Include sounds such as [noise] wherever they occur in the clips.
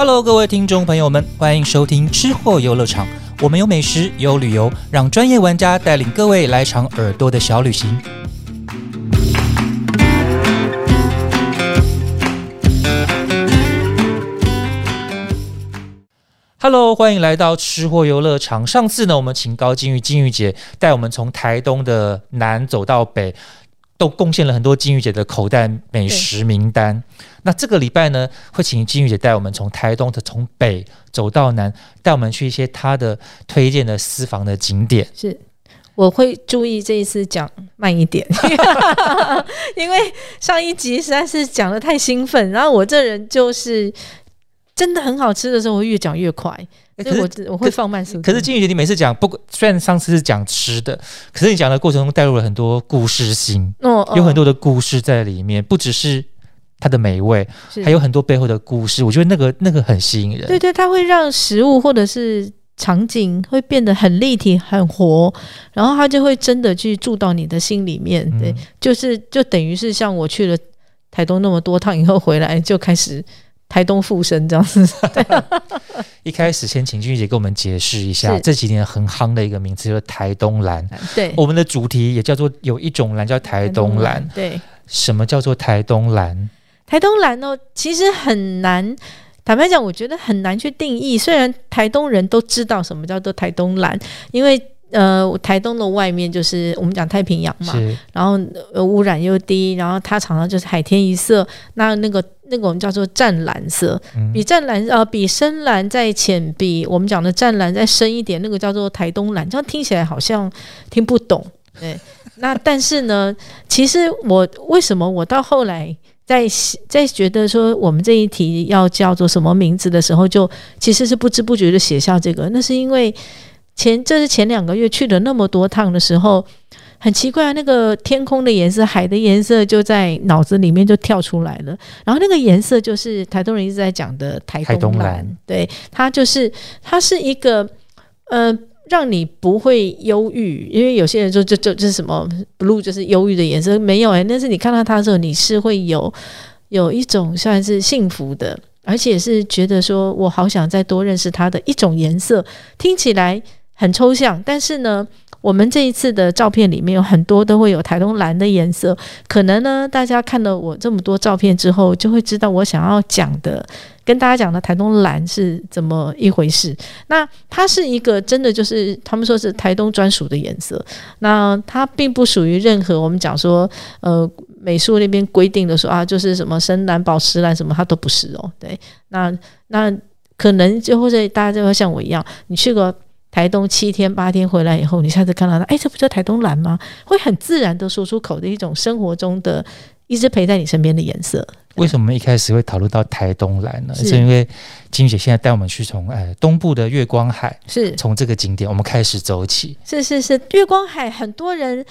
Hello，各位听众朋友们，欢迎收听吃货游乐场。我们有美食，有旅游，让专业玩家带领各位来场耳朵的小旅行。Hello，欢迎来到吃货游乐场。上次呢，我们请高金玉金玉姐带我们从台东的南走到北，都贡献了很多金玉姐的口袋美食名单。那这个礼拜呢，会请金玉姐带我们从台东的从北走到南，带我们去一些她的推荐的私房的景点。是，我会注意这一次讲慢一点，[laughs] 因为上一集实在是讲的太兴奋，然后我这人就是真的很好吃的时候，我越讲越快，所以我我会放慢速度。可是金宇姐，你每次讲，不虽然上次是讲吃的，可是你讲的过程中带入了很多故事性，哦，有很多的故事在里面，不只是。它的美味，还有很多背后的故事，我觉得那个那个很吸引人。对对，它会让食物或者是场景会变得很立体、很活，然后它就会真的去住到你的心里面。对，就是就等于是像我去了台东那么多趟以后回来，就开始台东附身这样子。[laughs] 一开始先请君姐给我们解释一下这几年很夯的一个名词，就是台东蓝。对，我们的主题也叫做有一种蓝叫台东蓝。对，什么叫做台东蓝？台东蓝哦，其实很难。坦白讲，我觉得很难去定义。虽然台东人都知道什么叫做台东蓝，因为呃，台东的外面就是我们讲太平洋嘛，然后呃污染又低，然后它常常就是海天一色。那那个那个我们叫做湛蓝色，比湛蓝呃比深蓝再浅，比我们讲的湛蓝再深一点，那个叫做台东蓝。这样听起来好像听不懂，对。那但是呢，其实我为什么我到后来？在在觉得说我们这一题要叫做什么名字的时候，就其实是不知不觉的写下这个。那是因为前这是前两个月去了那么多趟的时候，很奇怪，那个天空的颜色、海的颜色就在脑子里面就跳出来了。然后那个颜色就是台东人一直在讲的台东蓝，对，它就是它是一个呃。让你不会忧郁，因为有些人说就就这是什么 blue 就是忧郁的颜色，没有哎，但是你看到它的时候，你是会有有一种算是幸福的，而且是觉得说我好想再多认识它的一种颜色，听起来很抽象，但是呢。我们这一次的照片里面有很多都会有台东蓝的颜色，可能呢，大家看了我这么多照片之后，就会知道我想要讲的，跟大家讲的台东蓝是怎么一回事。那它是一个真的就是他们说是台东专属的颜色，那它并不属于任何我们讲说呃美术那边规定的说啊，就是什么深蓝、宝石蓝什么，它都不是哦。对，那那可能就或者大家就会像我一样，你去过。台东七天八天回来以后，你下次看到它，哎，这不就台东蓝吗？会很自然的说出口的一种生活中的一直陪在你身边的颜色。为什么一开始会讨论到台东蓝呢？是因为金姐现在带我们去从哎东部的月光海，是从这个景点我们开始走起。是是是，月光海很多人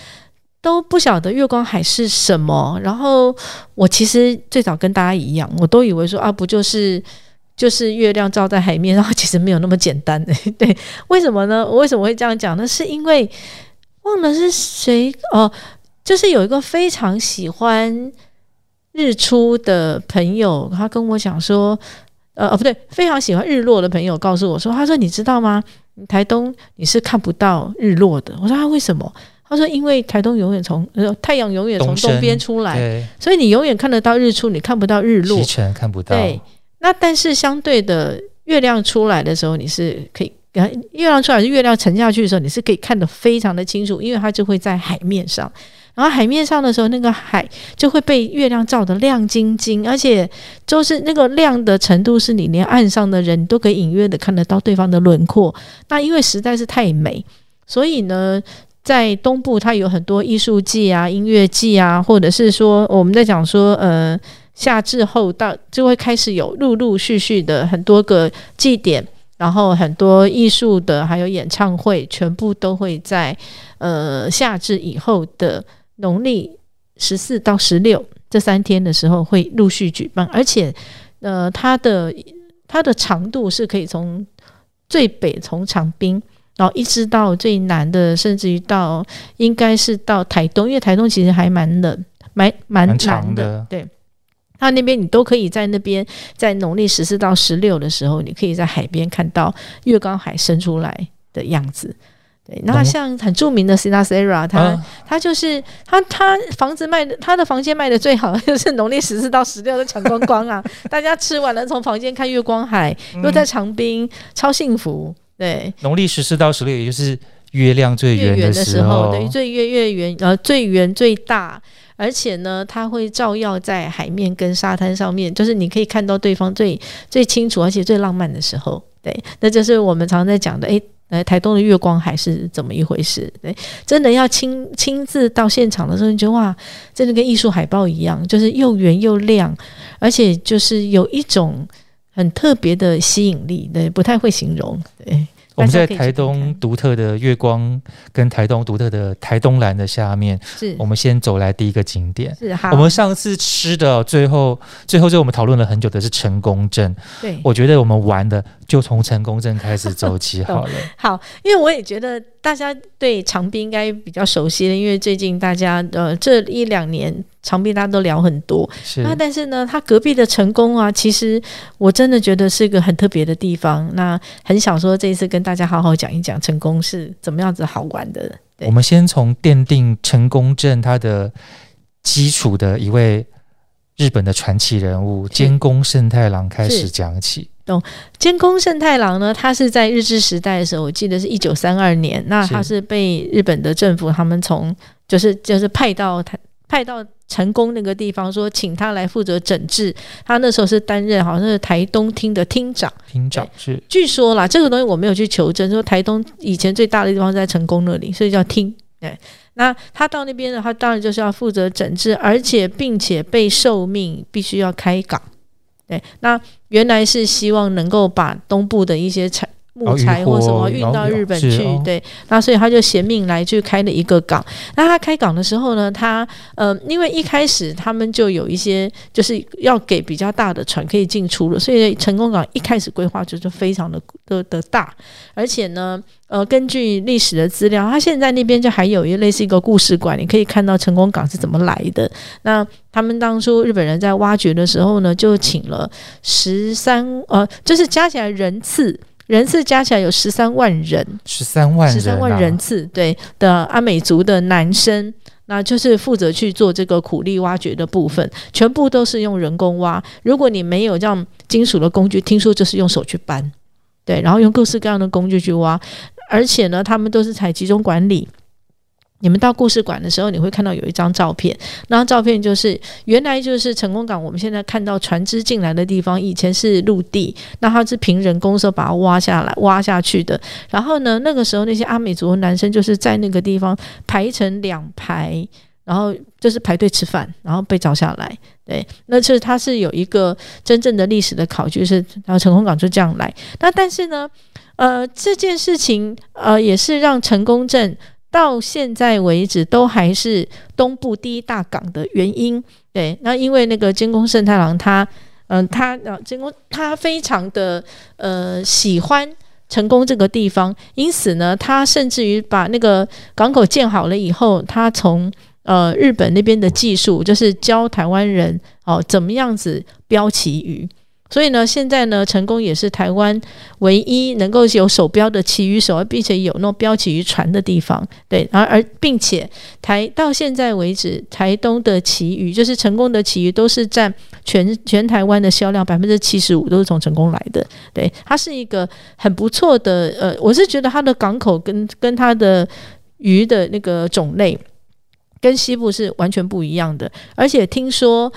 都不晓得月光海是什么。然后我其实最早跟大家一样，我都以为说啊，不就是。就是月亮照在海面上，其实没有那么简单的。[laughs] 对，为什么呢？我为什么会这样讲呢？是因为忘了是谁哦，就是有一个非常喜欢日出的朋友，他跟我讲说，呃，哦，不对，非常喜欢日落的朋友告诉我说，他说你知道吗？台东你是看不到日落的。我说他为什么？他说因为台东永远从呃太阳永远从东边出来，所以你永远看得到日出，你看不到日落，看不到。对。那但是相对的，月亮出来的时候，你是可以，月亮出来是月亮沉下去的时候，你是可以看得非常的清楚，因为它就会在海面上，然后海面上的时候，那个海就会被月亮照得亮晶晶，而且就是那个亮的程度，是你连岸上的人都可以隐约的看得到对方的轮廓。那因为实在是太美，所以呢，在东部它有很多艺术季啊、音乐季啊，或者是说我们在讲说，呃。夏至后到就会开始有陆陆续续的很多个祭典，然后很多艺术的还有演唱会，全部都会在呃夏至以后的农历十四到十六这三天的时候会陆续举办，而且呃它的它的长度是可以从最北从长滨，然后一直到最南的，甚至于到应该是到台东，因为台东其实还蛮冷，蛮蛮长的，对。它那边你都可以在那边，在农历十四到十六的时候，你可以在海边看到月光海伸出来的样子。对，那像很著名的 Sinasera，他他就是他他房子卖的，他的房间卖的最好，[laughs] 就是农历十四到十六都抢光光啊！[laughs] 大家吃完了从房间看月光海，又在长滨，超幸福。对，农历十四到十六，也就是月亮最圆的时候，等于最月月圆，呃，最圆最大。而且呢，它会照耀在海面跟沙滩上面，就是你可以看到对方最最清楚，而且最浪漫的时候。对，那就是我们常在讲的，诶，来台东的月光海是怎么一回事？对，真的要亲亲自到现场的时候，你觉得哇，真的跟艺术海报一样，就是又圆又亮，而且就是有一种很特别的吸引力。对，不太会形容。对。我们在台东独特的月光跟台东独特的台东蓝的下面，是我们先走来第一个景点。是我们上次吃的最后，最后就我们讨论了很久的是成功镇。对，我觉得我们玩的就从成功镇开始走起 [laughs] 好了。好，因为我也觉得。大家对长滨应该比较熟悉了，因为最近大家呃这一两年长滨大家都聊很多。是那但是呢，他隔壁的成功啊，其实我真的觉得是个很特别的地方。那很想说这一次跟大家好好讲一讲成功是怎么样子好玩的。我们先从奠定成功镇它的基础的一位日本的传奇人物监工胜太郎开始讲起。懂监工胜太郎呢？他是在日治时代的时候，我记得是一九三二年。那他是被日本的政府他们从就是就是派到他派到成功那个地方，说请他来负责整治。他那时候是担任好像是台东厅的厅长。厅长是据说啦，这个东西我没有去求证。说台东以前最大的地方在成功那里，所以叫厅。对，那他到那边的话，当然就是要负责整治，而且并且被受命必须要开港。对，那原来是希望能够把东部的一些产木材或什么运到日本去，对，那所以他就衔命来去开了一个港。那他开港的时候呢，他呃，因为一开始他们就有一些就是要给比较大的船可以进出了，所以成功港一开始规划就是非常的的的大，而且呢。呃，根据历史的资料，他现在那边就还有一类似一个故事馆，你可以看到成功港是怎么来的。那他们当初日本人在挖掘的时候呢，就请了十三呃，就是加起来人次，人次加起来有十三万人，十三万十三万人次对的阿美族的男生，那就是负责去做这个苦力挖掘的部分，全部都是用人工挖。如果你没有这样金属的工具，听说就是用手去搬，对，然后用各式各样的工具去挖。而且呢，他们都是采集中管理。你们到故事馆的时候，你会看到有一张照片，那张照片就是原来就是成功港。我们现在看到船只进来的地方，以前是陆地，那它是凭人工手把它挖下来、挖下去的。然后呢，那个时候那些阿美族的男生就是在那个地方排成两排，然后就是排队吃饭，然后被找下来。对，那是它是有一个真正的历史的考据，是然后成功港就这样来。那但是呢？呃，这件事情呃，也是让成功镇到现在为止都还是东部第一大港的原因。对，那因为那个监工胜太郎他，嗯，他呃监工他非常的呃喜欢成功这个地方，因此呢，他甚至于把那个港口建好了以后，他从呃日本那边的技术，就是教台湾人哦怎么样子标旗鱼。所以呢，现在呢，成功也是台湾唯一能够有手标的旗鱼手，并且有那标旗渔船的地方。对，而而并且台到现在为止，台东的旗鱼就是成功的旗鱼，都是占全全台湾的销量百分之七十五，都是从成功来的。对，它是一个很不错的。呃，我是觉得它的港口跟跟它的鱼的那个种类跟西部是完全不一样的，而且听说。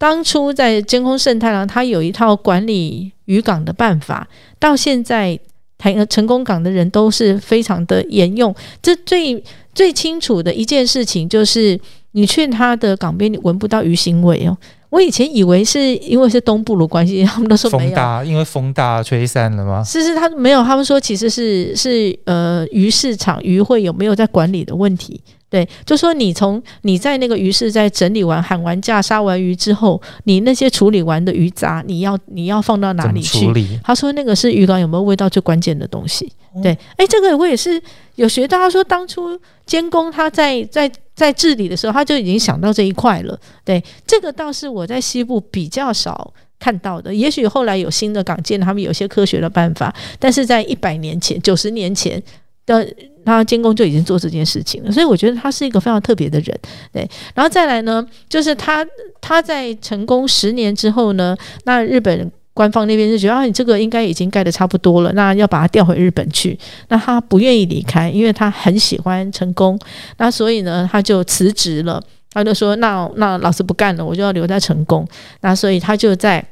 当初在监控盛太郎，他有一套管理渔港的办法，到现在台成功港的人都是非常的沿用。这最最清楚的一件事情就是，你去他的港边，你闻不到鱼腥味哦。我以前以为是因为是东部的关系，他们都说风大，因为风大吹散了吗？是是，他没有，他们说其实是是呃鱼市场鱼会有没有在管理的问题。对，就说你从你在那个鱼市在整理完、喊完价、杀完鱼之后，你那些处理完的鱼杂，你要你要放到哪里去？他说那个是鱼缸有没有味道最关键的东西。对，哎，这个我也是有学到。他说当初监工他在在在治理的时候，他就已经想到这一块了。对，这个倒是我在西部比较少看到的。也许后来有新的港建，他们有些科学的办法，但是在一百年前、九十年前的他监工就已经做这件事情了。所以我觉得他是一个非常特别的人。对，然后再来呢，就是他他在成功十年之后呢，那日本。官方那边就觉得啊，你这个应该已经盖的差不多了，那要把它调回日本去。那他不愿意离开，因为他很喜欢成功。那所以呢，他就辞职了。他就说：“那那老师不干了，我就要留在成功。”那所以他就在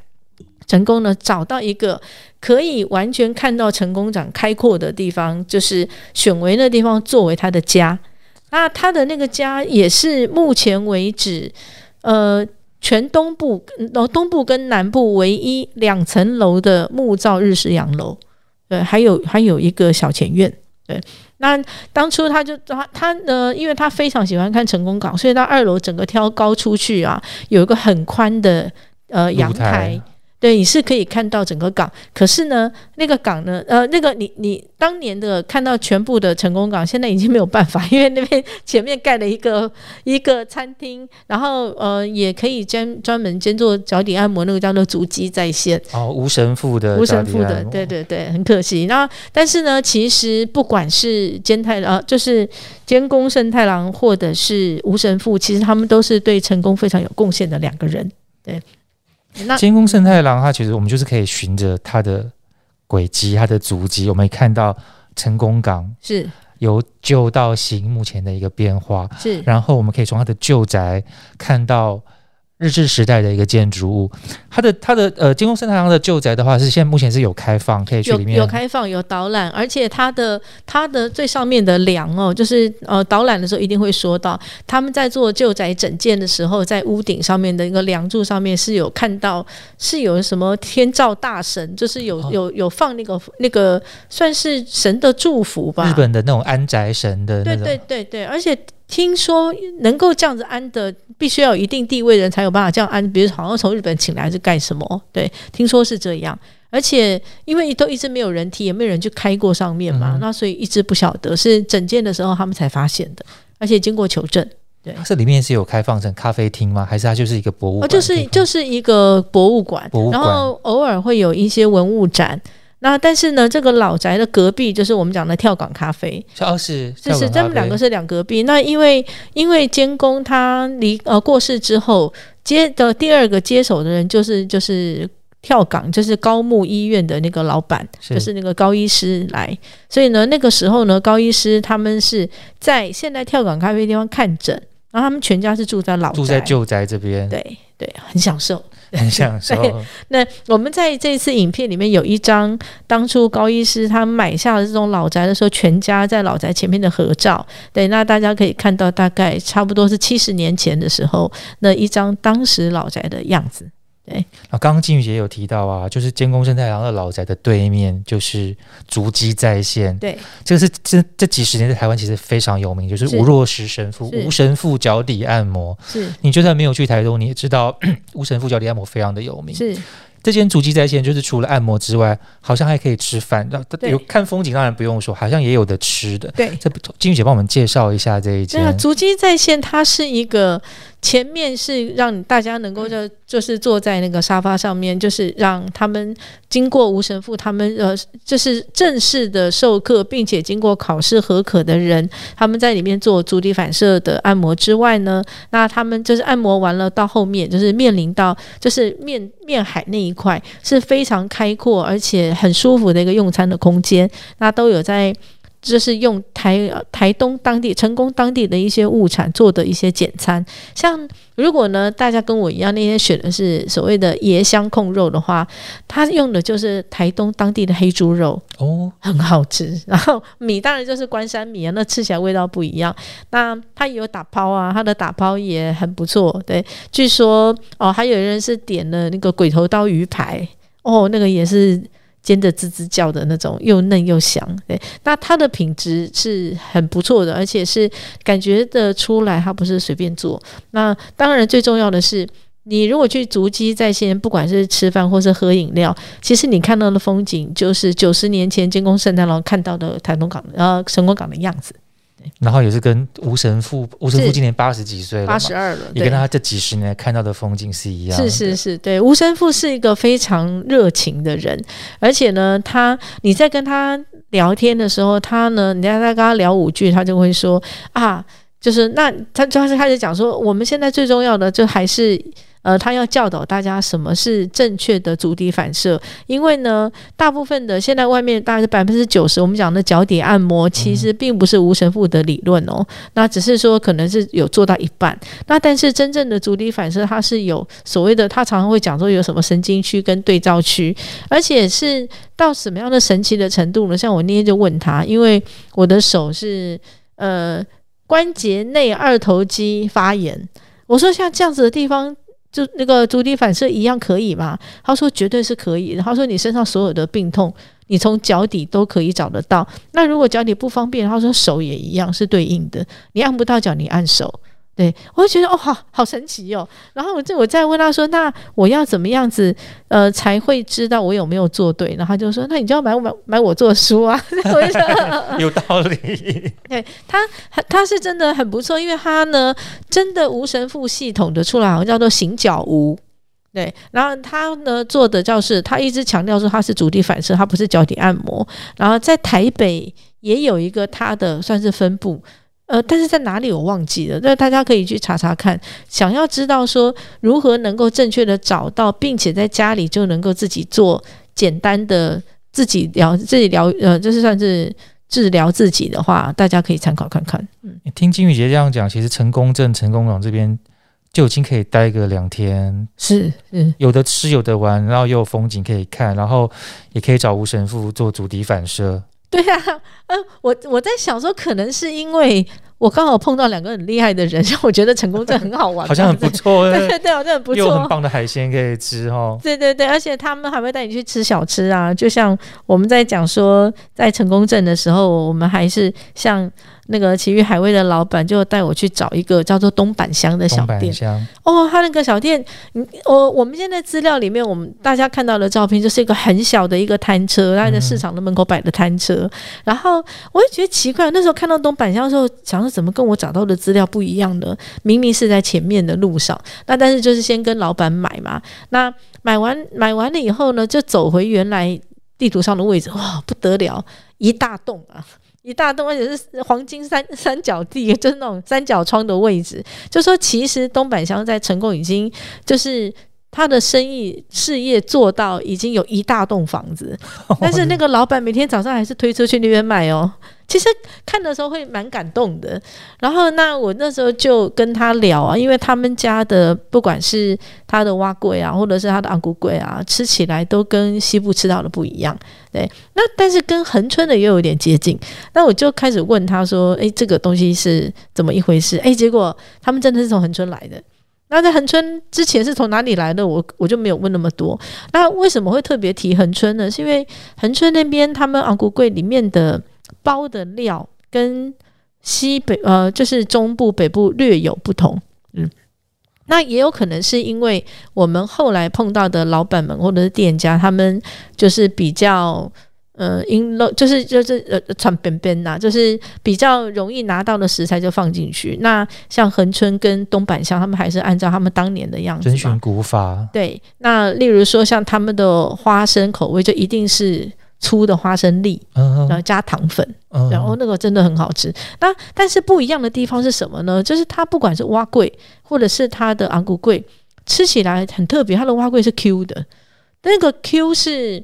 成功呢找到一个可以完全看到成功长开阔的地方，就是选为那地方作为他的家。那他的那个家也是目前为止，呃。全东部，然后东部跟南部唯一两层楼的木造日式洋楼，对，还有还有一个小前院，对。那当初他就他他呢，因为他非常喜欢看成功港，所以他二楼整个挑高出去啊，有一个很宽的呃阳台。对，你是可以看到整个港，可是呢，那个港呢，呃，那个你你当年的看到全部的成功港，现在已经没有办法，因为那边前面盖了一个 [laughs] 一个餐厅，然后呃，也可以兼专门兼做脚底按摩，那个叫做足迹在线。哦，无神父的，无神父的，对对对，很可惜。那但是呢，其实不管是兼太呃，就是兼工圣太郎，或者是无神父，其实他们都是对成功非常有贡献的两个人，对。监工圣太郎，他其实我们就是可以循着他的轨迹、他的足迹，我们看到成功港是由旧到新目前的一个变化，是，然后我们可以从他的旧宅看到。日治时代的一个建筑物，它的它的呃，金宫圣太郎的旧宅的话，是现在目前是有开放，可以去里面。有开放有导览，而且它的它的最上面的梁哦，就是呃导览的时候一定会说到，他们在做旧宅整建的时候，在屋顶上面的一个梁柱上面是有看到是有什么天照大神，就是有有有放那个那个算是神的祝福吧，日本的那种安宅神的，对对对对，而且。听说能够这样子安的，必须要有一定地位人才有办法这样安。比如好像从日本请来是干什么？对，听说是这样。而且因为都一直没有人提，也没有人去开过上面嘛，那所以一直不晓得是整件的时候他们才发现的。而且经过求证，对，这里面是有开放成咖啡厅吗？还是它就是一个博物？馆？就是就是一个博物馆，然后偶尔会有一些文物展。那但是呢，这个老宅的隔壁就是我们讲的跳港咖啡，哦是，就是他们两个是两隔壁。那因为因为监工他离呃过世之后接的第二个接手的人就是就是跳港，就是高木医院的那个老板，就是那个高医师来。所以呢，那个时候呢，高医师他们是在现在跳港咖啡地方看诊，然后他们全家是住在老住在旧宅这边，对对，很享受。很享受。[laughs] 那我们在这次影片里面有一张当初高医师他买下了这种老宅的时候，全家在老宅前面的合照。对，那大家可以看到，大概差不多是七十年前的时候，那一张当时老宅的样子。对，那刚刚金宇姐有提到啊，就是监工生太郎的老宅的对面就是足迹在线。对，这个是这这几十年在台湾其实非常有名，就是吴若石神父吴神父脚底按摩。是，你就算没有去台东，你也知道 [clears throat] 吴神父脚底按摩非常的有名。是。这间足迹在线，就是除了按摩之外，好像还可以吃饭。那有看风景，当然不用说，好像也有的吃的。对，这金玉姐帮我们介绍一下这一间。足迹在线，它是一个前面是让大家能够就就是坐在那个沙发上面，就是让他们经过吴神父他们呃，就是正式的授课，并且经过考试合格的人，他们在里面做足底反射的按摩之外呢，那他们就是按摩完了到后面，就是面临到就是面面海那。一块是非常开阔而且很舒服的一个用餐的空间，那都有在就是用台台东当地成功当地的一些物产做的一些简餐，像如果呢大家跟我一样那天选的是所谓的椰香控肉的话，它用的就是台东当地的黑猪肉哦，很好吃。[laughs] 然后米当然就是关山米啊，那吃起来味道不一样。那它有打抛啊，它的打抛也很不错。对，据说哦，还有人是点了那个鬼头刀鱼排哦，那个也是。煎的滋滋叫的那种，又嫩又香。对，那它的品质是很不错的，而且是感觉得出来，它不是随便做。那当然，最重要的是，你如果去足迹在线，不管是吃饭或是喝饮料，其实你看到的风景就是九十年前监工圣诞老人看到的台东港呃成功港的样子。然后也是跟吴神父，吴神父今年八十几岁了，八十二了，对也跟他这几十年看到的风景是一样的。是是是，对，吴神父是一个非常热情的人，而且呢，他你在跟他聊天的时候，他呢，你在在跟他聊五句，他就会说啊，就是那他就开始讲说，我们现在最重要的就还是。呃，他要教导大家什么是正确的足底反射，因为呢，大部分的现在外面大概是百分之九十，我们讲的脚底按摩其实并不是无神父的理论哦，那只是说可能是有做到一半，那但是真正的足底反射，它是有所谓的，他常常会讲说有什么神经区跟对照区，而且是到什么样的神奇的程度呢？像我那天就问他，因为我的手是呃关节内二头肌发炎，我说像这样子的地方。就那个足底反射一样可以吗？他说绝对是可以。他说你身上所有的病痛，你从脚底都可以找得到。那如果脚底不方便，他说手也一样是对应的。你按不到脚，你按手。对我就觉得哦，好好神奇哦。然后我就我再问他说，那我要怎么样子呃才会知道我有没有做对？然后他就说，那你就要买买买我做书啊。[laughs] 我就说 [laughs] 有道理。对他，他是真的很不错，因为他呢，真的无神父系统的出来，好像叫做行脚无。对，然后他呢做的教是，他一直强调说他是足底反射，他不是脚底按摩。然后在台北也有一个他的算是分部，呃，但是在哪里我忘记了，那大家可以去查查看。想要知道说如何能够正确的找到，并且在家里就能够自己做简单的自己疗自己疗，呃，就是算是。治疗自己的话，大家可以参考看看。嗯，听金宇杰这样讲，其实成功镇、成功港这边就已经可以待个两天，是是，有的吃有的玩，然后又有风景可以看，然后也可以找吴神父做足底反射。[laughs] 对啊，嗯，我我在想说，可能是因为我刚好碰到两个很厉害的人，[laughs] 让我觉得成功镇很好玩，好像很不错。对对对，好像很不错，有很棒的海鲜可以吃哦。对对对，而且他们还会带你去吃小吃啊，就像我们在讲说，在成功镇的时候，我们还是像。那个奇遇海味的老板就带我去找一个叫做东板乡的小店。哦，他那个小店，嗯，我我们现在资料里面，我们大家看到的照片就是一个很小的一个摊车，他在市场的门口摆的摊车。然后我也觉得奇怪，那时候看到东板乡的时候，想说怎么跟我找到的资料不一样呢？明明是在前面的路上，那但是就是先跟老板买嘛。那买完买完了以后呢，就走回原来地图上的位置，哇，不得了，一大栋啊！一大栋，而且是黄金三三角地，就是那种三角窗的位置。就说其实东板乡在成功已经就是他的生意事业做到已经有一大栋房子，[laughs] 但是那个老板每天早上还是推车去那边卖哦。其实看的时候会蛮感动的，然后那我那时候就跟他聊啊，因为他们家的不管是他的蛙柜啊，或者是他的昂古柜啊，吃起来都跟西部吃到的不一样，对。那但是跟恒春的又有点接近，那我就开始问他说：“诶，这个东西是怎么一回事？”诶，结果他们真的是从恒春来的。那在恒春之前是从哪里来的？我我就没有问那么多。那为什么会特别提恒春呢？是因为恒春那边他们昂古桂里面的。包的料跟西北呃，就是中部北部略有不同，嗯，那也有可能是因为我们后来碰到的老板们或者是店家，他们就是比较呃，因就是就是呃，传边边呐，就是比较容易拿到的食材就放进去。那像恒春跟东板乡，他们还是按照他们当年的样子，遵循古法。对，那例如说像他们的花生口味，就一定是。粗的花生粒，然后加糖粉，然后那个真的很好吃。那但是不一样的地方是什么呢？就是它不管是蛙桂或者是它的昂古桂，吃起来很特别。它的蛙桂是 Q 的，那个 Q 是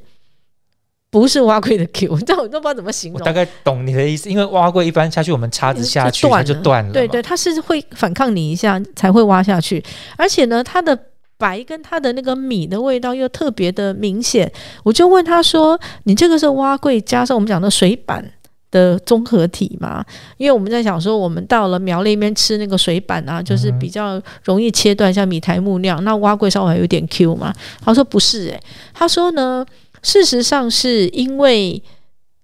不是蛙桂的 [laughs] Q？但我都不知道怎么形容。大概懂你的意思，因为蛙桂一般下去，我们叉子下去它就断了。对对，它是会反抗你一下才会挖下去，而且呢，它的。白跟它的那个米的味道又特别的明显，我就问他说：“你这个是蛙桂加上我们讲的水板的综合体吗？”因为我们在想说，我们到了苗栗那边吃那个水板啊，就是比较容易切断，像米苔木那样。那蛙桂稍微有点 Q 嘛？他说不是，诶，他说呢，事实上是因为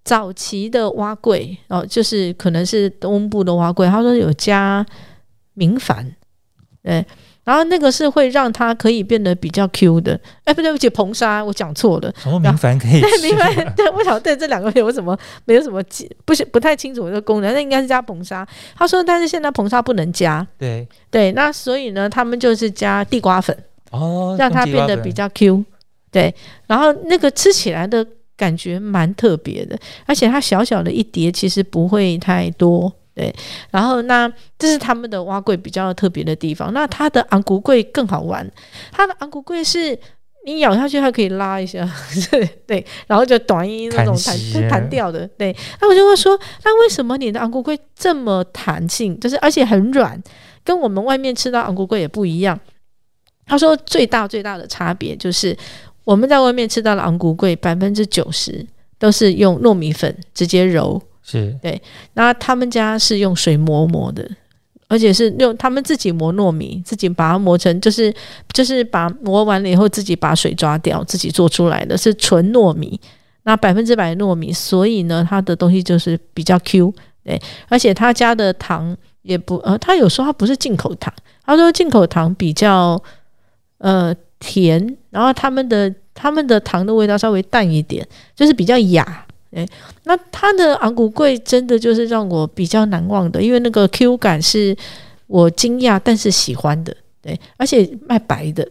早期的蛙柜哦，就是可能是东部的蛙柜，他说有加明矾，对。然后那个是会让它可以变得比较 Q 的。哎，不对不起，硼砂我讲错了。什么明矾可以 [laughs] 对，明矾。对，我想对这两个有什么没有什么记不是不太清楚这个功能，那应该是加硼砂。他说，但是现在硼砂不能加，对，对，那所以呢，他们就是加地瓜粉，哦，让它变得比较 Q。对，然后那个吃起来的感觉蛮特别的，而且它小小的一碟，其实不会太多。对，然后那这是他们的蛙桂比较特别的地方。那它的昂古桂更好玩，它的昂古桂是你咬下去，它可以拉一下，[laughs] 对对，然后就短音那种弹弹弹掉的。对，那我就会说，那为什么你的昂古桂这么弹性，就是而且很软，跟我们外面吃到昂古桂也不一样？他说最大最大的差别就是我们在外面吃到的昂古桂百分之九十都是用糯米粉直接揉，是。对。那他们家是用水磨磨的，而且是用他们自己磨糯米，自己把它磨成，就是就是把磨完了以后自己把水抓掉，自己做出来的是纯糯米，那百分之百糯米，所以呢，它的东西就是比较 Q，对，而且他家的糖也不呃，他有说他不是进口糖，他说进口糖比较呃甜，然后他们的他们的糖的味道稍微淡一点，就是比较雅。哎，那它的昂古贵真的就是让我比较难忘的，因为那个 Q 感是我惊讶但是喜欢的，对，而且卖白的，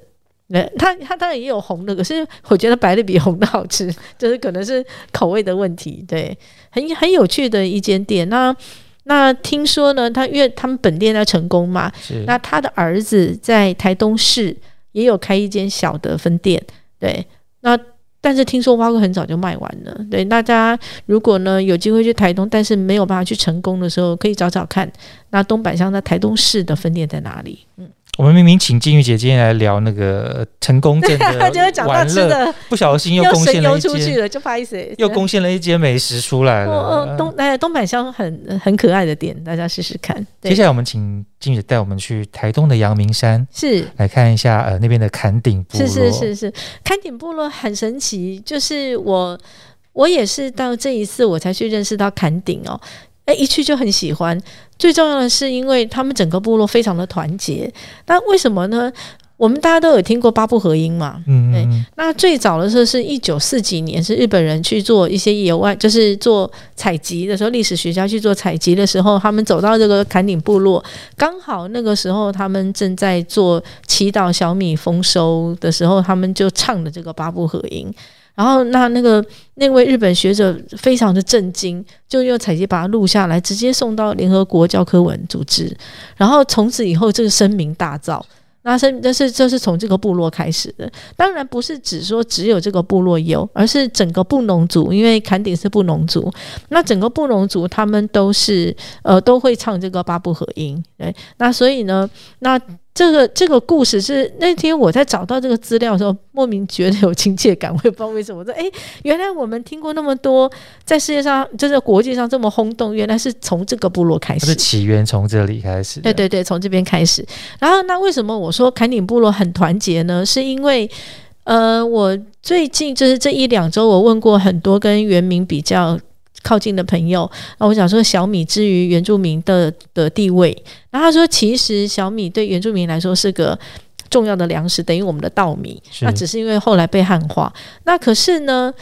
那，它它当然也有红的，可是我觉得白的比红的好吃，就是可能是口味的问题，对，很很有趣的一间店。那那听说呢，他因为他们本店在成功嘛，那他的儿子在台东市也有开一间小的分店，对，那但是听说蛙哥很早就卖完了，对，大家如果呢有机会去台东，但是没有办法去成功的时候，可以找找看，那东板乡在台东市的分店在哪里？嗯，我们明明请金玉姐今天来聊那个成功镇的就是讲到玩乐，吃的，不小心又又贡献了一间，就不好意思，又贡献了一间美食出来哦哦，东哎东板乡很很可爱的店，大家试试看。接下来我们请金玉姐带我们去台东的阳明山是。来看一下，呃，那边的坎顶部落。是是是是，坎顶部落很神奇，就是我我也是到这一次我才去认识到坎顶哦，哎，一去就很喜欢。最重要的是，因为他们整个部落非常的团结。那为什么呢？我们大家都有听过八部合音嘛，对嗯嗯，那最早的时候是一九四几年，是日本人去做一些野外，就是做采集的时候，历史学家去做采集的时候，他们走到这个坎顶部落，刚好那个时候他们正在做祈祷小米丰收的时候，他们就唱的这个八部合音。然后那那个那位日本学者非常的震惊，就用采集把它录下来，直接送到联合国教科文组织。然后从此以后，这个声名大噪。那声这是这是从这个部落开始的，当然不是只说只有这个部落有，而是整个布农族，因为坎顶是布农族，那整个布农族他们都是呃都会唱这个八部合音，对，那所以呢，那这个这个故事是那天我在找到这个资料的时候，莫名觉得有亲切感，我也不知道为什么。我说，诶，原来我们听过那么多，在世界上就是国际上这么轰动，原来是从这个部落开始它的。起源从这里开始。对对对，从这边开始。然后，那为什么我说坎顶部落很团结呢？是因为，呃，我最近就是这一两周，我问过很多跟原民比较靠近的朋友，那我想说小米之于原住民的的地位，然后他说，其实小米对原住民来说是个。重要的粮食等于我们的稻米，那只是因为后来被汉化。那可是呢，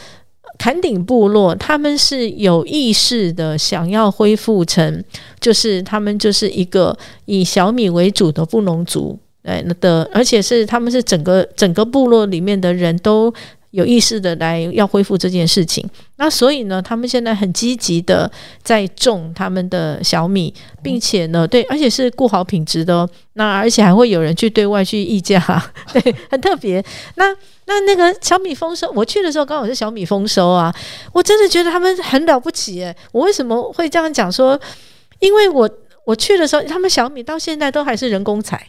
坎顶部落他们是有意识的想要恢复成，就是他们就是一个以小米为主的布农族，哎，那的，而且是他们是整个整个部落里面的人都有意识的来要恢复这件事情。那所以呢，他们现在很积极的在种他们的小米，并且呢，对，而且是顾好品质的哦。那而且还会有人去对外去议价，[laughs] 对，很特别。那那那个小米丰收，我去的时候刚好是小米丰收啊，我真的觉得他们很了不起诶。我为什么会这样讲说？因为我我去的时候，他们小米到现在都还是人工采，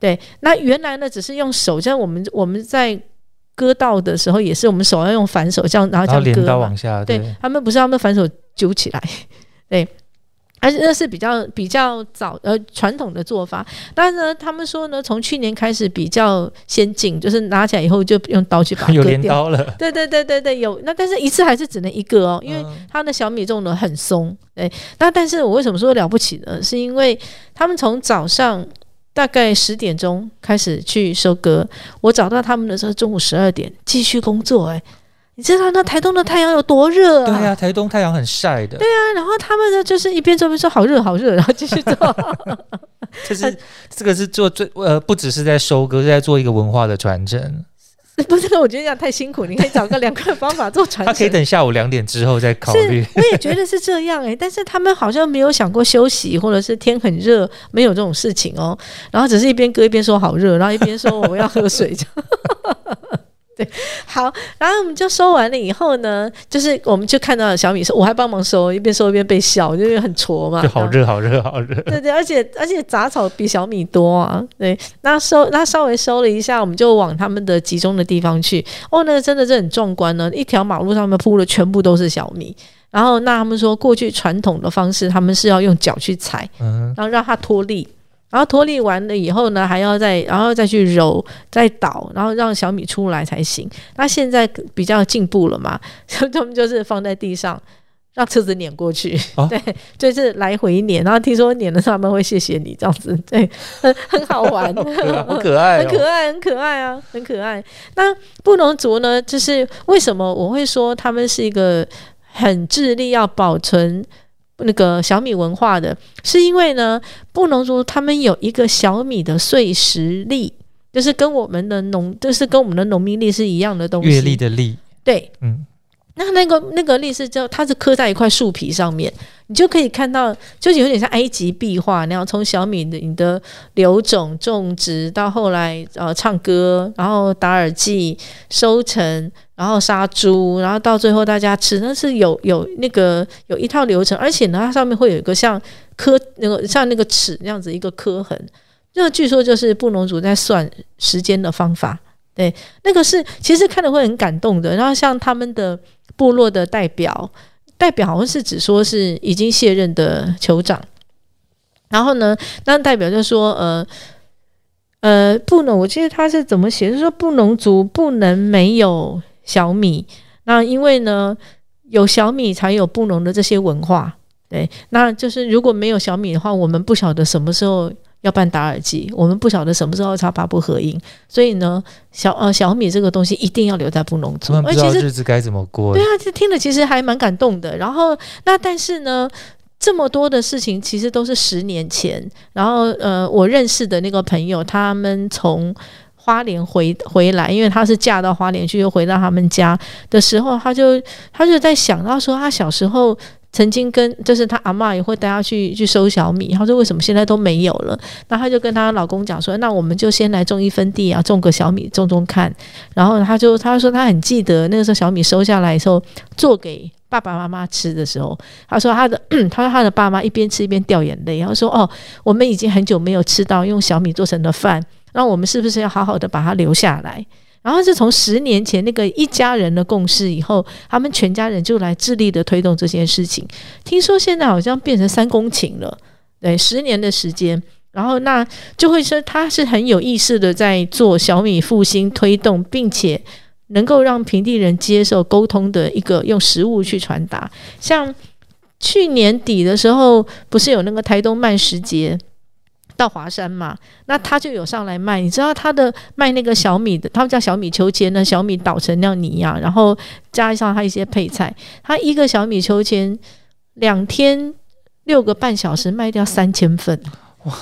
对。那原来呢，只是用手，像我们我们在割稻的时候，也是我们手要用反手这样，然后这样割嘛。刀往下，对他们不是他们反手揪起来，[laughs] 对。而且那是比较比较早呃传统的做法，但是呢，他们说呢，从去年开始比较先进，就是拿起来以后就用刀去把它 [laughs] 有割掉。镰刀了，对对对对对，有那但是一次还是只能一个哦，因为嗯它的小米种的很松，对。那但是我为什么说了不起呢？是因为他们从早上大概十点钟开始去收割，我找到他们的时候中午十二点继续工作。哎，你知道那台东的太阳有多热啊？对呀，台东太阳很晒的。对啊，然后他们呢就是一边做一边说好热好热，然后继续做。[laughs] 这是这个是做最呃，不只是在收割，是在做一个文化的传承。[laughs] 不是，我觉得这样太辛苦。你可以找个凉快的方法做传承。他可以等下午两点之后再考虑。我也觉得是这样哎，但是他们好像没有想过休息，或者是天很热，没有这种事情哦。然后只是一边割一边说好热，然后一边说我要喝水。[laughs] 对，好，然后我们就收完了以后呢，就是我们就看到小米收，我还帮忙收，一边收一边被笑，因为很挫嘛，就好热，好热，好热。对对，而且而且杂草比小米多啊。对，那收那稍微收了一下，我们就往他们的集中的地方去。哦，那个真的是很壮观呢，一条马路上面铺的全部都是小米。然后那他们说，过去传统的方式，他们是要用脚去踩，然后让它脱粒。然后脱粒完了以后呢，还要再然后再去揉、再捣，然后让小米出来才行。那现在比较进步了嘛，[laughs] 他们就是放在地上，让车子碾过去，对，就是来回碾。然后听说碾了他们会谢谢你这样子，对，很很好玩，[laughs] 好可爱，很可爱，很可爱啊，很可爱。那布农族呢，就是为什么我会说他们是一个很致力要保存。那个小米文化的，是因为呢，布农族他们有一个小米的碎石粒，就是跟我们的农，就是跟我们的农民历是一样的东西。月历的历，对，嗯。那那个那个历是叫它是刻在一块树皮上面，你就可以看到，就有点像埃及壁画那样，从小米的你的留种种植到后来呃唱歌，然后打耳祭收成，然后杀猪，然后到最后大家吃，那是有有那个有一套流程，而且呢，它上面会有一个像刻那个像那个齿那样子一个刻痕，那据说就是布农族在算时间的方法。对，那个是其实看的会很感动的。然后像他们的部落的代表，代表好像是只说是已经卸任的酋长。然后呢，那代表就说，呃呃，布农，我记得他是怎么写，是说布农族不能没有小米。那因为呢，有小米才有布农的这些文化。对，那就是如果没有小米的话，我们不晓得什么时候。要办打耳机，我们不晓得什么时候插八部合音，所以呢，小呃小米这个东西一定要留在布农族。不知道日子该怎么过。对啊，这听了其实还蛮感动的。然后那但是呢，这么多的事情其实都是十年前。然后呃，我认识的那个朋友，他们从花莲回回来，因为他是嫁到花莲去，又回到他们家的时候，他就他就在想到说，他小时候。曾经跟就是他阿妈也会带他去去收小米，他说为什么现在都没有了？那他就跟他老公讲说，那我们就先来种一分地啊，种个小米种种看。然后他就他说他很记得那个时候小米收下来的时候，做给爸爸妈妈吃的时候，他说他的 [clears throat] 他说他的爸妈一边吃一边掉眼泪，然后说哦，我们已经很久没有吃到用小米做成的饭，那我们是不是要好好的把它留下来？然后是从十年前那个一家人的共识以后，他们全家人就来致力的推动这件事情。听说现在好像变成三公顷了，对，十年的时间。然后那就会说他是很有意识的在做小米复兴推动，并且能够让平地人接受沟通的一个用食物去传达。像去年底的时候，不是有那个台东慢食节？到华山嘛，那他就有上来卖。你知道他的卖那个小米的，他们叫小米秋千呢，小米捣成那样泥呀，然后加上他一些配菜，他一个小米秋千两天六个半小时卖掉三千份。哇，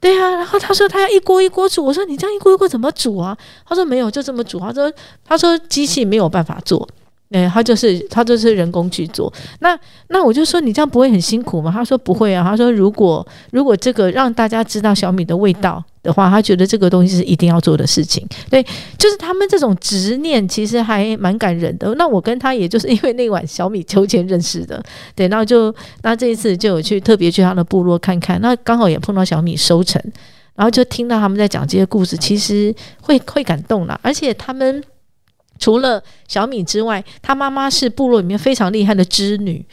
对啊，然后他说他要一锅一锅煮，我说你这样一锅一锅怎么煮啊？他说没有，就这么煮。他说他说机器没有办法做。哎，他就是他就是人工去做，那那我就说你这样不会很辛苦吗？他说不会啊，他说如果如果这个让大家知道小米的味道的话，他觉得这个东西是一定要做的事情。对，就是他们这种执念其实还蛮感人的。那我跟他也就是因为那晚小米秋千认识的，对，然后就那这一次就有去特别去他的部落看看，那刚好也碰到小米收成，然后就听到他们在讲这些故事，其实会会感动了，而且他们。除了小米之外，他妈妈是部落里面非常厉害的织女。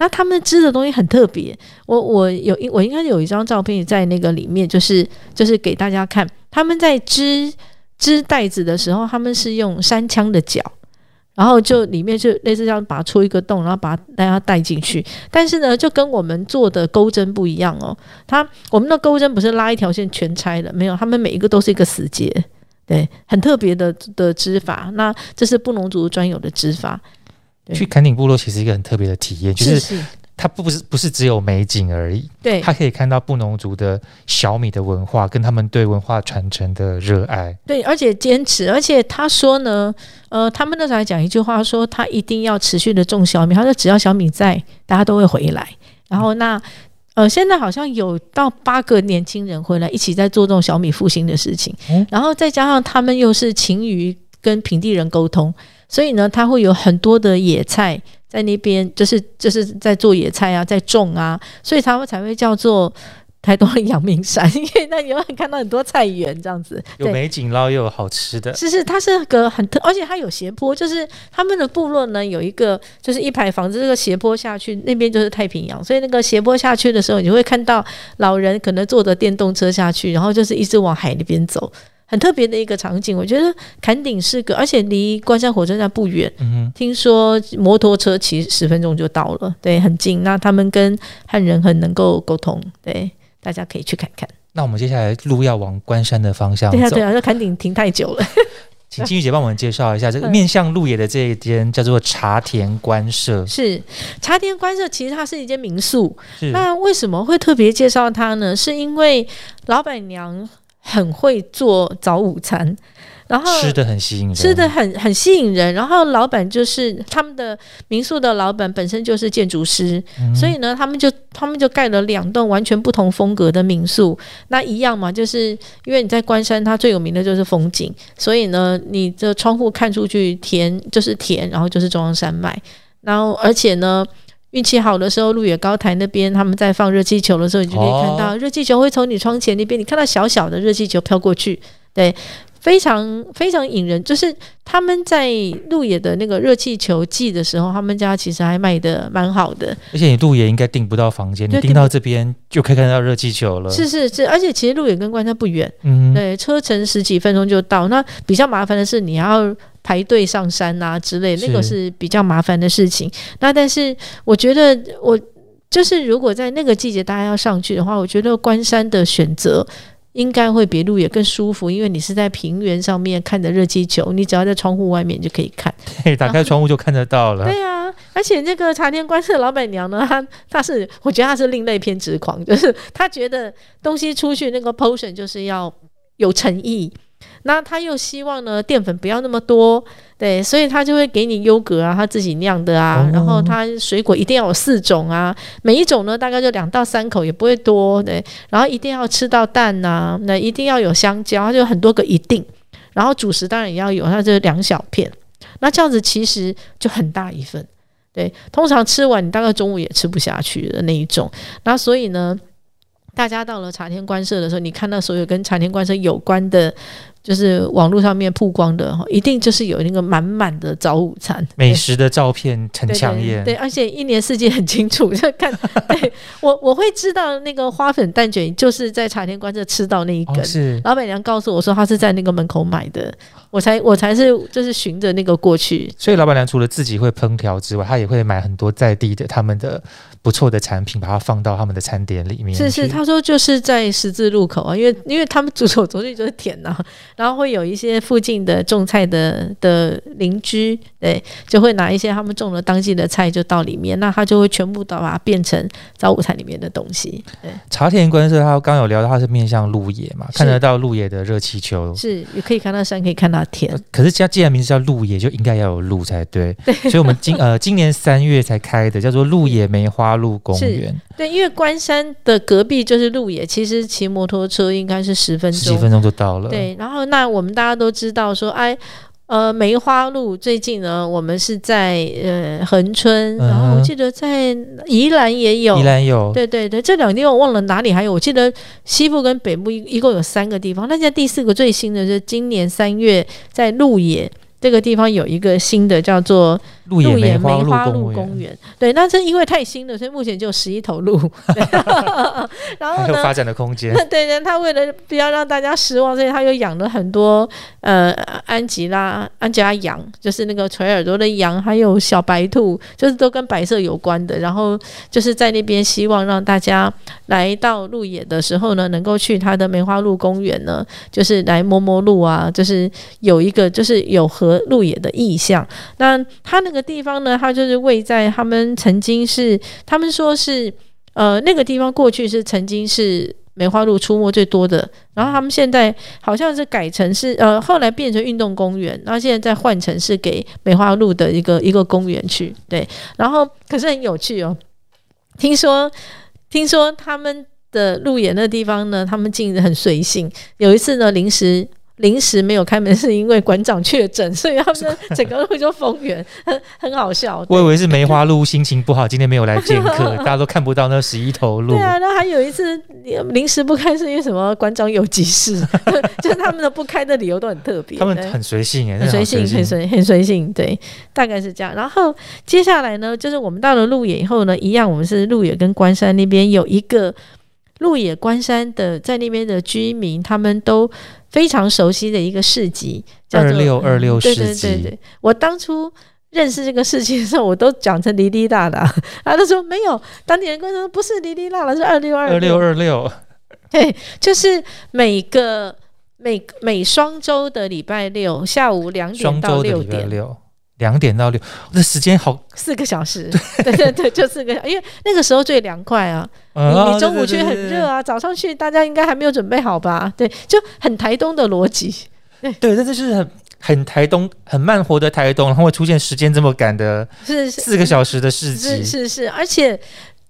那他们织的东西很特别。我我有一我应该有一张照片在那个里面，就是就是给大家看。他们在织织袋子的时候，他们是用山枪的脚，然后就里面就类似这样把它戳一个洞，然后把大家带进去。但是呢，就跟我们做的钩针不一样哦。它我们的钩针不是拉一条线全拆的，没有，他们每一个都是一个死结，对，很特别的的织法。那这是布农族专有的织法。去坎顶部落其实一个很特别的体验，就是它不是不是只有美景而已，对，它可以看到布农族的小米的文化跟他们对文化传承的热爱，对，而且坚持，而且他说呢，呃，他们那时候还讲一句话，说他一定要持续的种小米，他说只要小米在，大家都会回来。然后那呃，现在好像有到八个年轻人回来一起在做这种小米复兴的事情，然后再加上他们又是勤于跟平地人沟通。所以呢，他会有很多的野菜在那边，就是就是在做野菜啊，在种啊，所以他们才会叫做台东的阳明山，[laughs] 因为那你会看到很多菜园这样子，有美景捞又有好吃的。是是，它是个很特，而且它有斜坡，就是他们的部落呢有一个就是一排房子，这个斜坡下去那边就是太平洋，所以那个斜坡下去的时候，你会看到老人可能坐着电动车下去，然后就是一直往海那边走。很特别的一个场景，我觉得坎顶是个，而且离关山火车站不远。嗯听说摩托车骑十分钟就到了，对，很近。那他们跟汉人很能够沟通，对，大家可以去看看。那我们接下来路要往关山的方向走。对啊，对啊，这坎顶停太久了。[laughs] 请金玉姐帮我们介绍一下这个面向路野的这一间叫做茶田官舍。是茶田官舍，其实它是一间民宿。那为什么会特别介绍它呢？是因为老板娘。很会做早午餐，然后吃的很吸引人，吃的很很吸引人。然后老板就是他们的民宿的老板，本身就是建筑师，所以呢，他们就他们就盖了两栋完全不同风格的民宿。那一样嘛，就是因为你在关山，它最有名的就是风景，所以呢，你的窗户看出去田就是田，然后就是中央山脉，然后而且呢。运气好的时候，鹿野高台那边他们在放热气球的时候，你就可以看到热气球会从你窗前那边，你看到小小的热气球飘过去，对，非常非常引人。就是他们在鹿野的那个热气球季的时候，他们家其实还卖的蛮好的。而且你鹿野应该订不到房间，你订到这边就可以看到热气球了。是是是，而且其实鹿野跟关山不远，嗯，对，车程十几分钟就到。那比较麻烦的是你要。排队上山啊之类，那个是比较麻烦的事情。那但是我觉得，我就是如果在那个季节大家要上去的话，我觉得关山的选择应该会比路野更舒服，因为你是在平原上面看着热气球，你只要在窗户外面就可以看，打开窗户就看得到了。对啊，而且那个茶天观色老板娘呢，她她是我觉得她是另类偏执狂，就是她觉得东西出去那个 potion 就是要有诚意。那他又希望呢，淀粉不要那么多，对，所以他就会给你优格啊，他自己酿的啊，然后他水果一定要有四种啊，每一种呢大概就两到三口，也不会多，对，然后一定要吃到蛋呐，那一定要有香蕉，他就很多个一定，然后主食当然也要有，它就两小片，那这样子其实就很大一份，对，通常吃完你大概中午也吃不下去的那一种，那所以呢，大家到了茶天观社的时候，你看到所有跟茶天观社有关的。就是网络上面曝光的哈，一定就是有那个满满的早午餐美食的照片，很抢眼。对，而且一年四季很清楚，就看。对 [laughs] 我我会知道那个花粉蛋卷就是在茶天观这吃到那一根，是老板娘告诉我说，她是在那个门口买的，我才我才是就是循着那个过去。所以老板娘除了自己会烹调之外，她也会买很多在地的他们的。不错的产品，把它放到他们的餐点里面。是是，他说就是在十字路口啊，因为因为他们走走走去就是田呐，然后会有一些附近的种菜的的邻居，对，就会拿一些他们种了当季的菜就到里面，那他就会全部都把它变成早午餐里面的东西。对，茶田观社他刚有聊到，他是面向鹿野嘛，看得到鹿野的热气球，是也可以看到山，可以看到田。可是家既然名字叫鹿野，就应该要有鹿才对。[laughs] 对，所以我们今呃今年三月才开的，叫做鹿野梅花。鹿公园对，因为关山的隔壁就是鹿野，其实骑摩托车应该是十分钟，十几分钟就到了。对，然后那我们大家都知道说，哎，呃，梅花鹿最近呢，我们是在呃恒春，然后我记得在宜兰也有，宜兰有，对对对，这两个地方我忘了哪里还有，我记得西部跟北部一一共有三个地方，那现在第四个最新的是今年三月在鹿野。这个地方有一个新的叫做鹿野梅花鹿公公园。对，那是因为太新了，所以目前就有十一头鹿。[laughs] 对然后呢？还有发展的空间。对 [laughs] 对，他为了不要让大家失望，所以他又养了很多呃安吉拉、安吉拉羊，就是那个垂耳朵的羊，还有小白兔，就是都跟白色有关的。然后就是在那边希望让大家来到鹿野的时候呢，能够去他的梅花鹿公园呢，就是来摸摸鹿啊，就是有一个就是有和鹿野的意象。那他那个地方呢，它就是位在他们曾经是，他们说是。呃，那个地方过去是曾经是梅花鹿出没最多的，然后他们现在好像是改成是呃，后来变成运动公园，然后现在再换成是给梅花鹿的一个一个公园去。对，然后可是很有趣哦，听说听说他们的路演的地方呢，他们竟然很随性，有一次呢临时。临时没有开门，是因为馆长确诊，所以他们整个路就封园，[laughs] 很很好笑。我以为是梅花鹿心情不好，今天没有来见客，[laughs] 大家都看不到那十一头鹿。对啊，那还有一次临时不开，是因为什么？馆长有急事，[laughs] 就是他们的不开的理由都很特别。他们很随性哎，很随性，很随很随性，对，大概是这样。然后接下来呢，就是我们到了鹿野以后呢，一样，我们是鹿野跟关山那边有一个鹿野关山的，在那边的居民，他们都。非常熟悉的一个市集，叫做二六二六市集。对对对对，我当初认识这个市集的时候，我都讲成滴滴大的，啊，[laughs] 他说没有，当地人跟我说不是滴滴答答，是二六二二六二六。[laughs] 对，就是每个每每双周的礼拜六下午两点到六点。两点到六，这时间好四个小时，对 [laughs] 对对，就四个小时，因为那个时候最凉快啊。你你中午去很热啊，早上去大家应该还没有准备好吧？对，就很台东的逻辑。对对，这就是很很台东，很慢活的台东，然后会出现时间这么赶的，是四个小时的事情。是是是，而且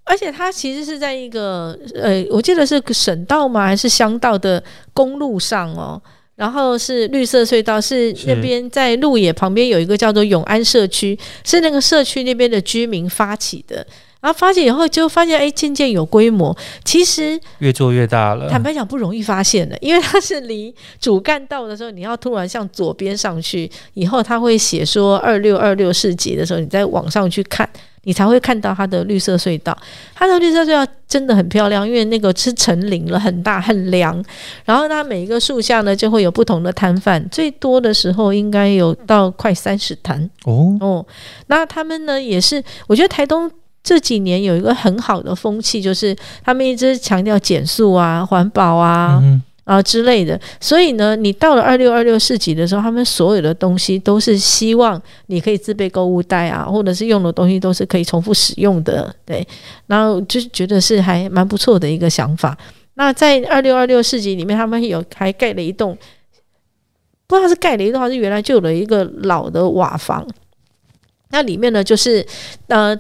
而且它其实是在一个呃，我记得是省道吗？还是乡道的公路上哦。然后是绿色隧道，是那边在鹿野旁边有一个叫做永安社区，是那个社区那边的居民发起的。然后发现以后就发现，哎，渐渐有规模。其实越做越大了。坦白讲，不容易发现的，因为它是离主干道的时候，你要突然向左边上去，以后他会写说二六二六四级的时候，你再往上去看。你才会看到它的绿色隧道，它的绿色隧道真的很漂亮，因为那个是成林了，很大很凉。然后它每一个树下呢，就会有不同的摊贩，最多的时候应该有到快三十摊哦哦。那他们呢，也是我觉得台东这几年有一个很好的风气，就是他们一直强调减速啊、环保啊。啊之类的，所以呢，你到了二六二六市集的时候，他们所有的东西都是希望你可以自备购物袋啊，或者是用的东西都是可以重复使用的，对。然后就是觉得是还蛮不错的一个想法。那在二六二六市集里面，他们有还盖了一栋，不知道是盖了一栋还是原来就有了一个老的瓦房。那里面呢，就是呃。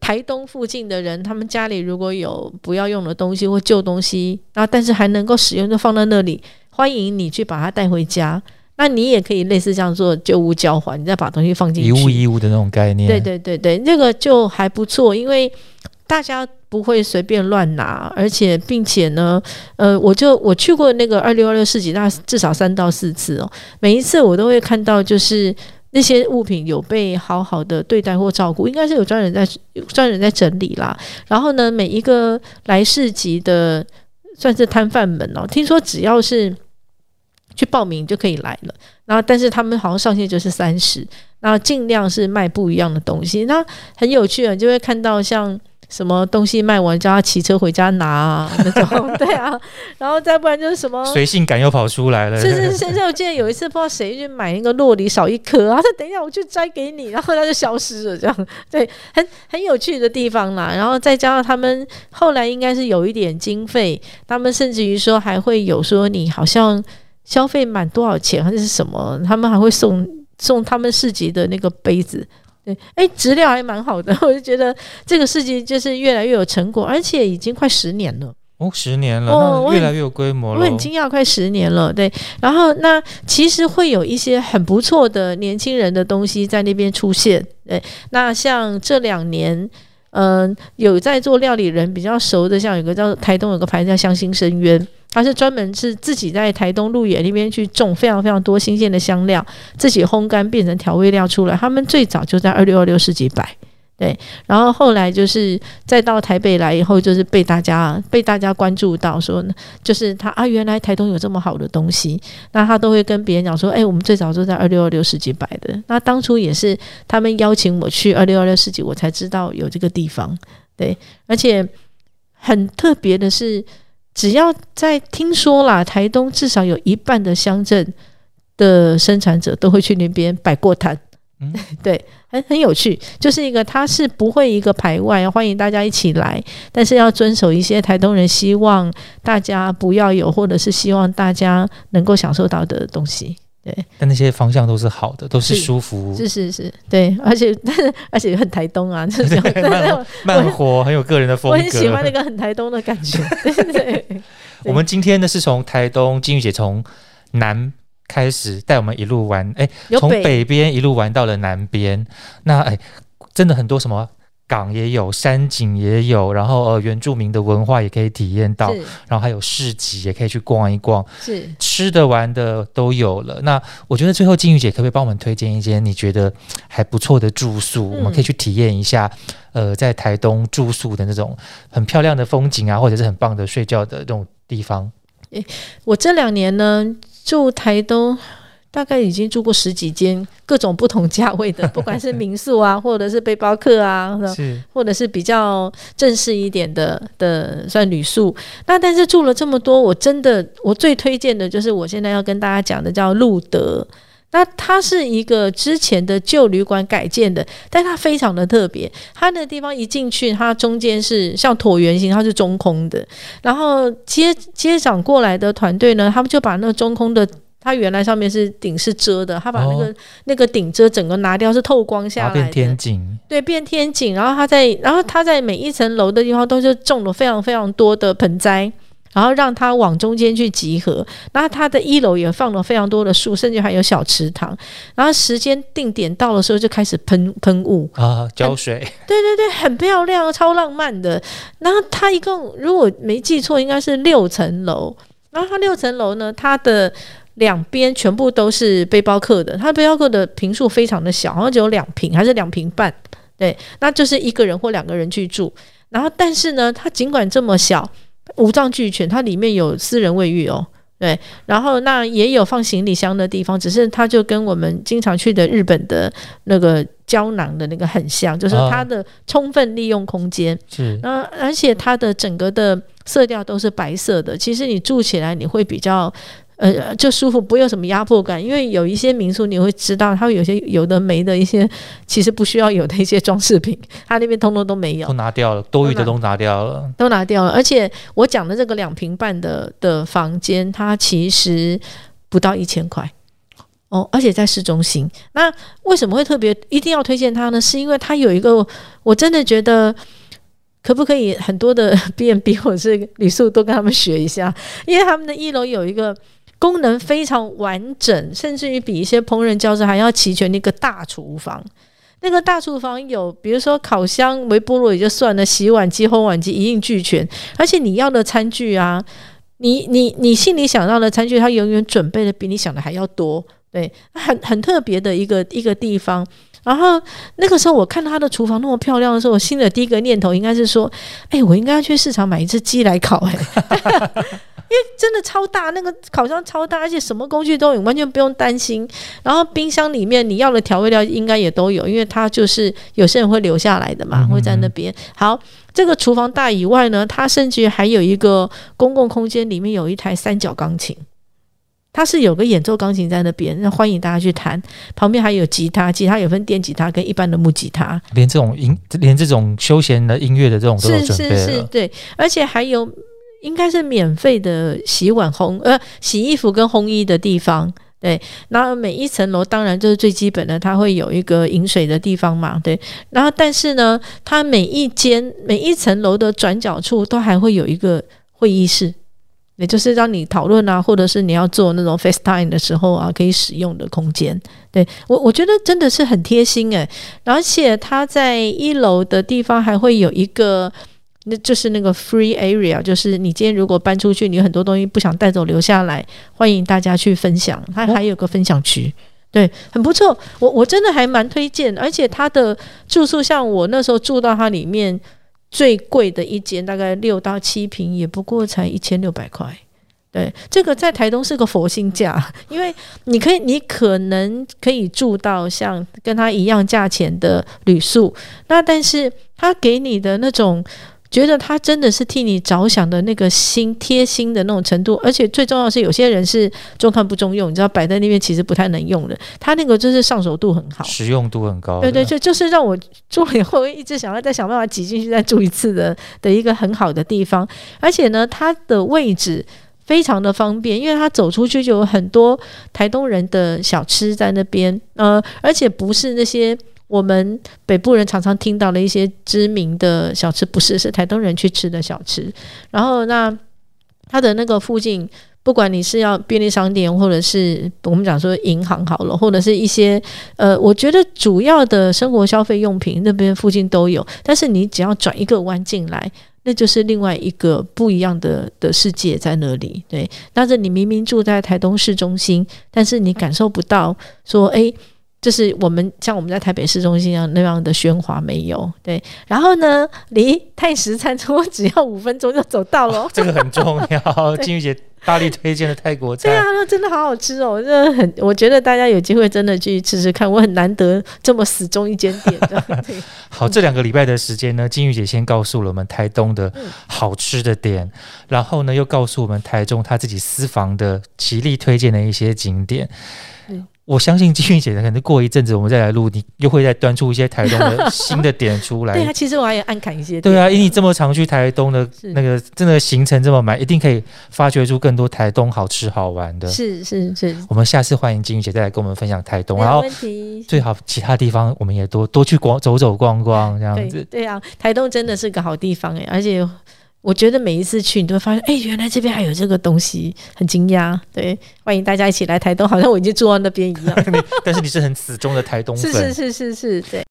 台东附近的人，他们家里如果有不要用的东西或旧东西，然后但是还能够使用，就放在那里，欢迎你去把它带回家。那你也可以类似这样做旧物交换，你再把东西放进去，一物一物的那种概念。对对对对，那个就还不错，因为大家不会随便乱拿，而且并且呢，呃，我就我去过那个二六二六市集，那至少三到四次哦，每一次我都会看到就是。那些物品有被好好的对待或照顾，应该是有专人在专人在整理啦。然后呢，每一个来市集的算是摊贩们哦，听说只要是去报名就可以来了。然后，但是他们好像上限就是三十，然后尽量是卖不一样的东西。那很有趣啊，就会看到像。什么东西卖完叫他骑车回家拿啊那种，[laughs] 对啊，然后再不然就是什么随性感又跑出来了。是是是，我记得有一次不知道谁去买那个洛梨少一颗，他说等一下我去摘给你，然后他就消失了，这样 [laughs] 对，很很有趣的地方啦。然后再加上他们后来应该是有一点经费，他们甚至于说还会有说你好像消费满多少钱还是什么，他们还会送送他们市集的那个杯子。哎，质量还蛮好的，[laughs] 我就觉得这个事情就是越来越有成果，而且已经快十年了。哦，十年了，哦，越来越有规模了。我很惊讶，快十年了。对，然后那其实会有一些很不错的年轻人的东西在那边出现。对，那像这两年，嗯，有在做料理人比较熟的，像有个叫台东有个牌子叫香心深渊，他是专门是自己在台东鹿野那边去种非常非常多新鲜的香料，自己烘干变成调味料出来。他们最早就在二六二六世纪摆。对，然后后来就是再到台北来以后，就是被大家被大家关注到，说，就是他啊，原来台东有这么好的东西，那他都会跟别人讲说，哎，我们最早就在二六二六世纪摆的，那当初也是他们邀请我去二六二六世纪，我才知道有这个地方。对，而且很特别的是，只要在听说啦，台东至少有一半的乡镇的生产者都会去那边摆过摊。嗯，[laughs] 对，很很有趣，就是一个他是不会一个排外，欢迎大家一起来，但是要遵守一些台东人希望大家不要有，或者是希望大家能够享受到的东西。对，但那些方向都是好的，都是舒服，是是是，对，而且但是 [laughs] 而且很台东啊，[laughs] 就是慢慢活，很有个人的风格，我很喜欢那个很台东的感觉。[laughs] 对，我们今天呢是从台东金玉姐从南。开始带我们一路玩，哎，从北边一路玩到了南边。那哎，真的很多什么港也有，山景也有，然后呃原住民的文化也可以体验到，然后还有市集也可以去逛一逛，是吃的玩的都有了。那我觉得最后金玉姐可不可以帮我们推荐一间你觉得还不错的住宿，我们可以去体验一下？呃，在台东住宿的那种很漂亮的风景啊，或者是很棒的睡觉的这种地方。诶，我这两年呢。住台东，大概已经住过十几间各种不同价位的，[laughs] 不管是民宿啊，或者是背包客啊，是，或者是比较正式一点的的算旅宿。那但是住了这么多，我真的我最推荐的就是我现在要跟大家讲的叫路德。那它是一个之前的旧旅馆改建的，但它非常的特别。它那个地方一进去，它中间是像椭圆形，它是中空的。然后接接掌过来的团队呢，他们就把那个中空的，它原来上面是顶是遮的，它把那个那个顶遮整个拿掉，是透光下来，变天井。对，变天井。然后它在，然后它在每一层楼的地方都是种了非常非常多的盆栽。然后让它往中间去集合，然后它的一楼也放了非常多的树，甚至还有小池塘。然后时间定点到的时候就开始喷喷雾啊，浇水。对对对，很漂亮，超浪漫的。然后它一共如果没记错，应该是六层楼。然后它六层楼呢，它的两边全部都是背包客的。他背包客的平数非常的小，好像只有两平还是两平半。对，那就是一个人或两个人去住。然后但是呢，它尽管这么小。五脏俱全，它里面有私人卫浴哦，对，然后那也有放行李箱的地方，只是它就跟我们经常去的日本的那个胶囊的那个很像，就是它的充分利用空间，是，那而且它的整个的色调都是白色的，其实你住起来你会比较。呃，就舒服，不会有什么压迫感，因为有一些民宿你会知道，它会有些有的没的一些，其实不需要有的一些装饰品，它那边通通都没有，都拿掉了，多余的都拿掉了，都拿掉了。而且我讲的这个两平半的的房间，它其实不到一千块哦，而且在市中心。那为什么会特别一定要推荐它呢？是因为它有一个，我真的觉得。可不可以很多的 [laughs] B N B 或者是旅宿都跟他们学一下？因为他们的一楼有一个功能非常完整，甚至于比一些烹饪教室还要齐全的一个大厨房。那个大厨房有，比如说烤箱、微波炉也就算了，洗碗机、烘碗机一应俱全。而且你要的餐具啊，你你你心里想到的餐具，它永远准备的比你想的还要多。对，很很特别的一个一个地方。然后那个时候，我看到他的厨房那么漂亮的时候，我心里第一个念头应该是说：“哎，我应该要去市场买一只鸡来烤。”哎，[laughs] 因为真的超大，那个烤箱超大，而且什么工具都有，完全不用担心。然后冰箱里面你要的调味料应该也都有，因为它就是有些人会留下来的嘛，会在那边。好，这个厨房大以外呢，它甚至还有一个公共空间，里面有一台三角钢琴。它是有个演奏钢琴在那边，那欢迎大家去弹。旁边还有吉他，吉他有分电吉他跟一般的木吉他。连这种音，连这种休闲的音乐的这种都有准备是是是，对，而且还有应该是免费的洗碗烘呃洗衣服跟烘衣的地方。对，然后每一层楼当然就是最基本的，它会有一个饮水的地方嘛。对，然后但是呢，它每一间每一层楼的转角处都还会有一个会议室。也就是让你讨论啊，或者是你要做那种 FaceTime 的时候啊，可以使用的空间。对我，我觉得真的是很贴心诶。而且它在一楼的地方还会有一个那就是那个 free area，就是你今天如果搬出去，你有很多东西不想带走留下来，欢迎大家去分享。它还有个分享区，对，很不错。我我真的还蛮推荐，而且它的住宿，像我那时候住到它里面最贵的一间，大概六到七平，也不过才一千六百块。对，这个在台东是个佛性价，[laughs] 因为你可以，你可能可以住到像跟他一样价钱的旅宿，那但是他给你的那种。觉得他真的是替你着想的那个心贴心的那种程度，而且最重要是有些人是中看不中用，你知道摆在那边其实不太能用的。他那个就是上手度很好，实用度很高。对对，就就是让我住了以后一直想要再想办法挤进去再住一次的的一个很好的地方。而且呢，它的位置非常的方便，因为它走出去就有很多台东人的小吃在那边，呃，而且不是那些。我们北部人常常听到的一些知名的小吃，不是是台东人去吃的小吃。然后，那它的那个附近，不管你是要便利商店，或者是我们讲说银行好了，或者是一些呃，我觉得主要的生活消费用品那边附近都有。但是你只要转一个弯进来，那就是另外一个不一样的的世界在那里。对，但是你明明住在台东市中心，但是你感受不到说，诶。就是我们像我们在台北市中心一样那样的喧哗没有对，然后呢，离泰食餐桌只要五分钟就走到了，这个很重要。金玉姐大力推荐的泰国菜，对啊，那真的好好吃哦，真的很，我觉得大家有机会真的去吃吃看，我很难得这么死忠一间店。[laughs] 好，这两个礼拜的时间呢，金玉姐先告诉了我们台东的好吃的点，然后呢又告诉我们台中她自己私房的极力推荐的一些景点。我相信金玉姐可能过一阵子我们再来录，你又会再端出一些台东的新的点出来。[laughs] 对啊，其实我还有暗砍一些。对啊，因为你这么常去台东的那个真的行程这么满，一定可以发掘出更多台东好吃好玩的。是是是。我们下次欢迎金玉姐再来跟我们分享台东，然后最好其他地方我们也多多去逛走走逛逛这样子。对啊，台东真的是个好地方哎，而且。我觉得每一次去，你都会发现，哎，原来这边还有这个东西，很惊讶。对，欢迎大家一起来台东，好像我已经住到那边一样。[laughs] 但是你是很死忠的台东粉。[laughs] 是是是是是，对。